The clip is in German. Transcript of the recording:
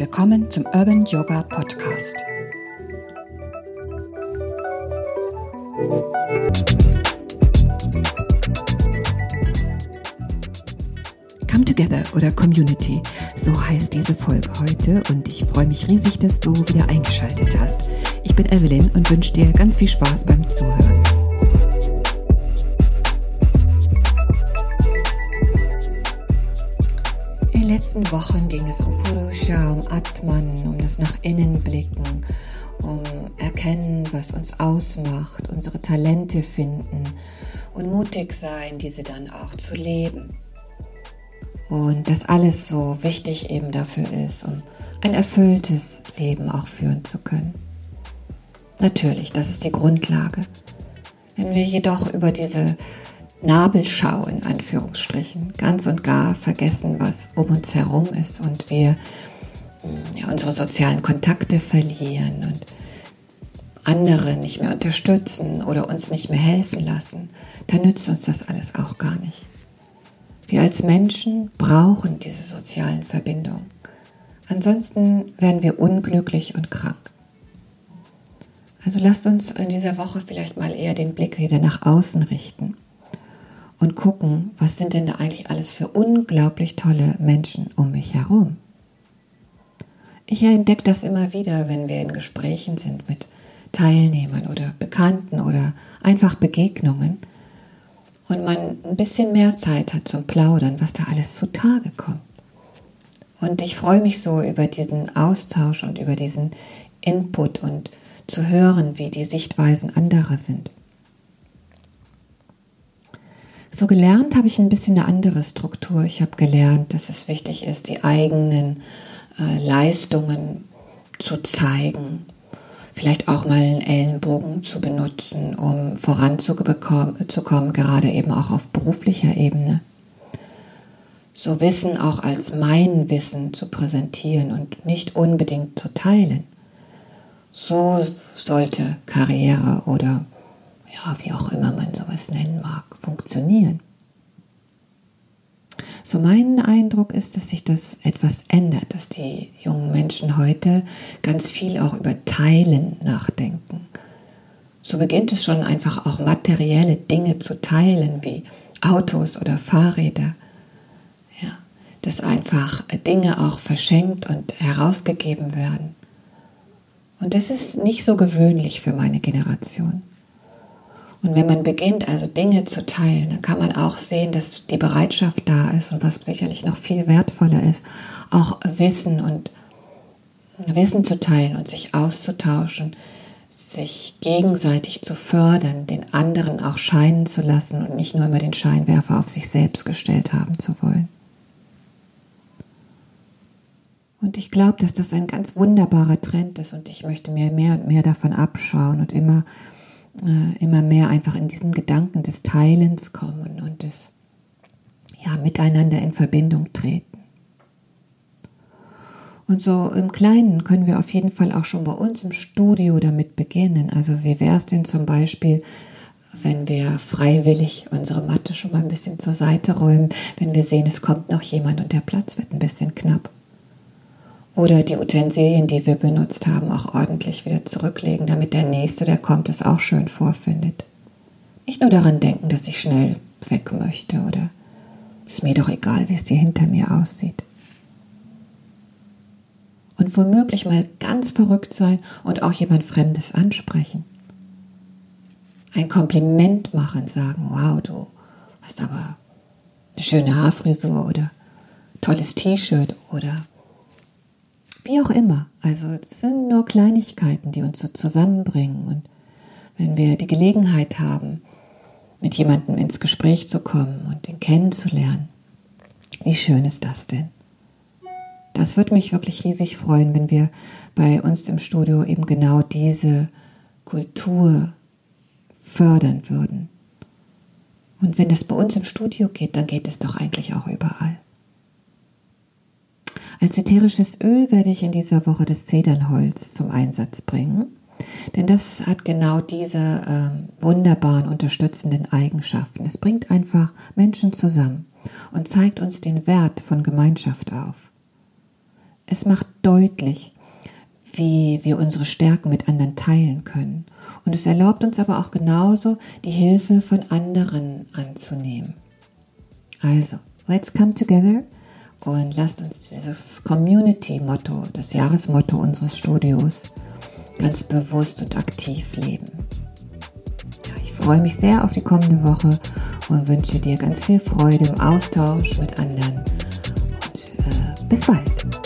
willkommen zum Urban Yoga Podcast. Come Together oder Community, so heißt diese Folge heute und ich freue mich riesig, dass du wieder eingeschaltet hast. Ich bin Evelyn und wünsche dir ganz viel Spaß beim Zuhören. Letzten Wochen ging es um Purusha, um Atman, um das nach innen blicken, um erkennen, was uns ausmacht, unsere Talente finden und mutig sein, diese dann auch zu leben. Und das alles so wichtig eben dafür ist, um ein erfülltes Leben auch führen zu können. Natürlich, das ist die Grundlage. Wenn wir jedoch über diese Nabelschau in Anführungsstrichen ganz und gar vergessen, was um uns herum ist und wir mm, ja, unsere sozialen Kontakte verlieren und andere nicht mehr unterstützen oder uns nicht mehr helfen lassen, dann nützt uns das alles auch gar nicht. Wir als Menschen brauchen diese sozialen Verbindungen. Ansonsten werden wir unglücklich und krank. Also lasst uns in dieser Woche vielleicht mal eher den Blick wieder nach außen richten und gucken, was sind denn da eigentlich alles für unglaublich tolle Menschen um mich herum. Ich entdecke das immer wieder, wenn wir in Gesprächen sind mit Teilnehmern oder Bekannten oder einfach Begegnungen und man ein bisschen mehr Zeit hat zum Plaudern, was da alles zutage kommt. Und ich freue mich so über diesen Austausch und über diesen Input und zu hören, wie die Sichtweisen anderer sind. So gelernt habe ich ein bisschen eine andere Struktur. Ich habe gelernt, dass es wichtig ist, die eigenen äh, Leistungen zu zeigen. Vielleicht auch mal einen Ellenbogen zu benutzen, um voranzukommen, gerade eben auch auf beruflicher Ebene. So Wissen auch als mein Wissen zu präsentieren und nicht unbedingt zu teilen. So sollte Karriere oder ja, wie auch immer man sowas nennen mag, funktionieren. So mein Eindruck ist, dass sich das etwas ändert, dass die jungen Menschen heute ganz viel auch über Teilen nachdenken. So beginnt es schon einfach auch materielle Dinge zu teilen, wie Autos oder Fahrräder. Ja, dass einfach Dinge auch verschenkt und herausgegeben werden. Und das ist nicht so gewöhnlich für meine Generation. Und wenn man beginnt, also Dinge zu teilen, dann kann man auch sehen, dass die Bereitschaft da ist und was sicherlich noch viel wertvoller ist, auch Wissen und Wissen zu teilen und sich auszutauschen, sich gegenseitig zu fördern, den anderen auch scheinen zu lassen und nicht nur immer den Scheinwerfer auf sich selbst gestellt haben zu wollen. Und ich glaube, dass das ein ganz wunderbarer Trend ist und ich möchte mir mehr und mehr davon abschauen und immer äh, immer mehr einfach in diesen Gedanken des Teilens kommen und des ja, Miteinander in Verbindung treten. Und so im Kleinen können wir auf jeden Fall auch schon bei uns im Studio damit beginnen. Also wie wäre es denn zum Beispiel, wenn wir freiwillig unsere Matte schon mal ein bisschen zur Seite räumen, wenn wir sehen, es kommt noch jemand und der Platz wird ein bisschen knapp oder die Utensilien, die wir benutzt haben, auch ordentlich wieder zurücklegen, damit der Nächste, der kommt, es auch schön vorfindet. Nicht nur daran denken, dass ich schnell weg möchte oder ist mir doch egal, wie es hier hinter mir aussieht. Und womöglich mal ganz verrückt sein und auch jemand Fremdes ansprechen. Ein Kompliment machen, sagen, wow, du hast aber eine schöne Haarfrisur oder tolles T-Shirt oder wie auch immer. Also es sind nur Kleinigkeiten, die uns so zusammenbringen. Und wenn wir die Gelegenheit haben, mit jemandem ins Gespräch zu kommen und ihn kennenzulernen, wie schön ist das denn? Das würde mich wirklich riesig freuen, wenn wir bei uns im Studio eben genau diese Kultur fördern würden. Und wenn das bei uns im Studio geht, dann geht es doch eigentlich auch überall. Als ätherisches Öl werde ich in dieser Woche das Zedernholz zum Einsatz bringen, denn das hat genau diese äh, wunderbaren unterstützenden Eigenschaften. Es bringt einfach Menschen zusammen und zeigt uns den Wert von Gemeinschaft auf. Es macht deutlich, wie wir unsere Stärken mit anderen teilen können. Und es erlaubt uns aber auch genauso, die Hilfe von anderen anzunehmen. Also, let's come together und lasst uns dieses Community-Motto, das Jahresmotto unseres Studios, ganz bewusst und aktiv leben. Ja, ich freue mich sehr auf die kommende Woche und wünsche dir ganz viel Freude im Austausch mit anderen. Und äh, bis bald.